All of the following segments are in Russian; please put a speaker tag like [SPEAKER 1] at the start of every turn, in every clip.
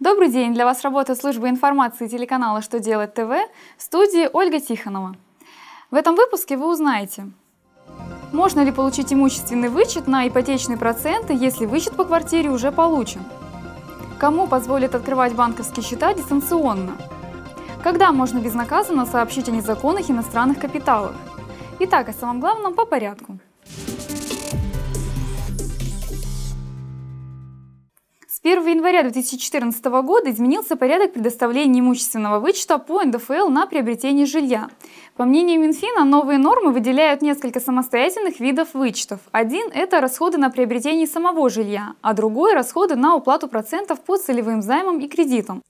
[SPEAKER 1] Добрый день! Для вас работает служба информации телеканала «Что делать ТВ» в студии Ольга Тихонова. В этом выпуске вы узнаете, можно ли получить имущественный вычет на ипотечные проценты, если вычет по квартире уже получен, кому позволит открывать банковские счета дистанционно, когда можно безнаказанно сообщить о незаконных иностранных капиталах. Итак, о самом главном по порядку – С 1 января 2014 года изменился порядок предоставления имущественного вычета по НДФЛ на приобретение жилья. По мнению Минфина, новые нормы выделяют несколько самостоятельных видов вычетов. Один – это расходы на приобретение самого жилья, а другой – расходы на уплату процентов по целевым займам и кредитам.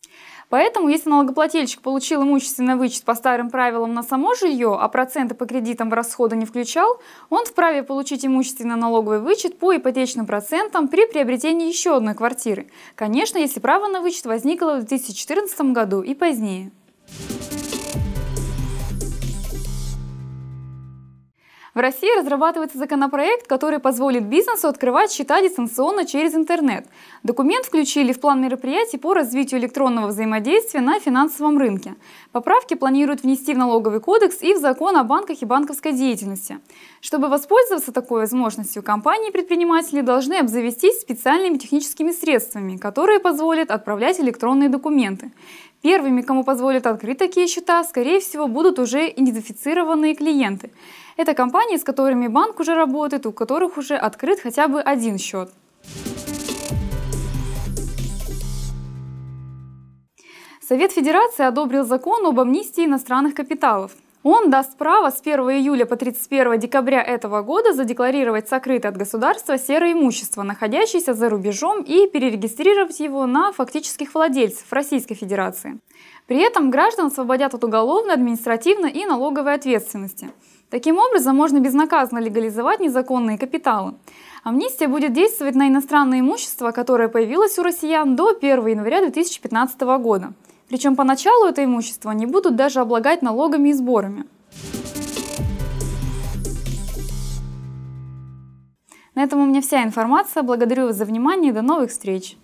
[SPEAKER 1] Поэтому, если налогоплательщик получил имущественный вычет по старым правилам на само жилье, а проценты по кредитам в расходы не включал, он вправе получить имущественно-налоговый вычет по ипотечным процентам при приобретении еще одной квартиры. Конечно, если право на вычет возникло в 2014 году и позднее. В России разрабатывается законопроект, который позволит бизнесу открывать счета дистанционно через интернет. Документ включили в план мероприятий по развитию электронного взаимодействия на финансовом рынке. Поправки планируют внести в налоговый кодекс и в закон о банках и банковской деятельности. Чтобы воспользоваться такой возможностью, компании и предприниматели должны обзавестись специальными техническими средствами, которые позволят отправлять электронные документы. Первыми, кому позволят открыть такие счета, скорее всего, будут уже идентифицированные клиенты. Это компании, с которыми банк уже работает, у которых уже открыт хотя бы один счет. Совет Федерации одобрил закон об амнистии иностранных капиталов. Он даст право с 1 июля по 31 декабря этого года задекларировать сокрытое от государства серое имущество, находящееся за рубежом, и перерегистрировать его на фактических владельцев Российской Федерации. При этом граждан освободят от уголовной, административной и налоговой ответственности. Таким образом, можно безнаказанно легализовать незаконные капиталы. Амнистия будет действовать на иностранное имущество, которое появилось у россиян до 1 января 2015 года. Причем поначалу это имущество не будут даже облагать налогами и сборами. На этом у меня вся информация. Благодарю вас за внимание и до новых встреч!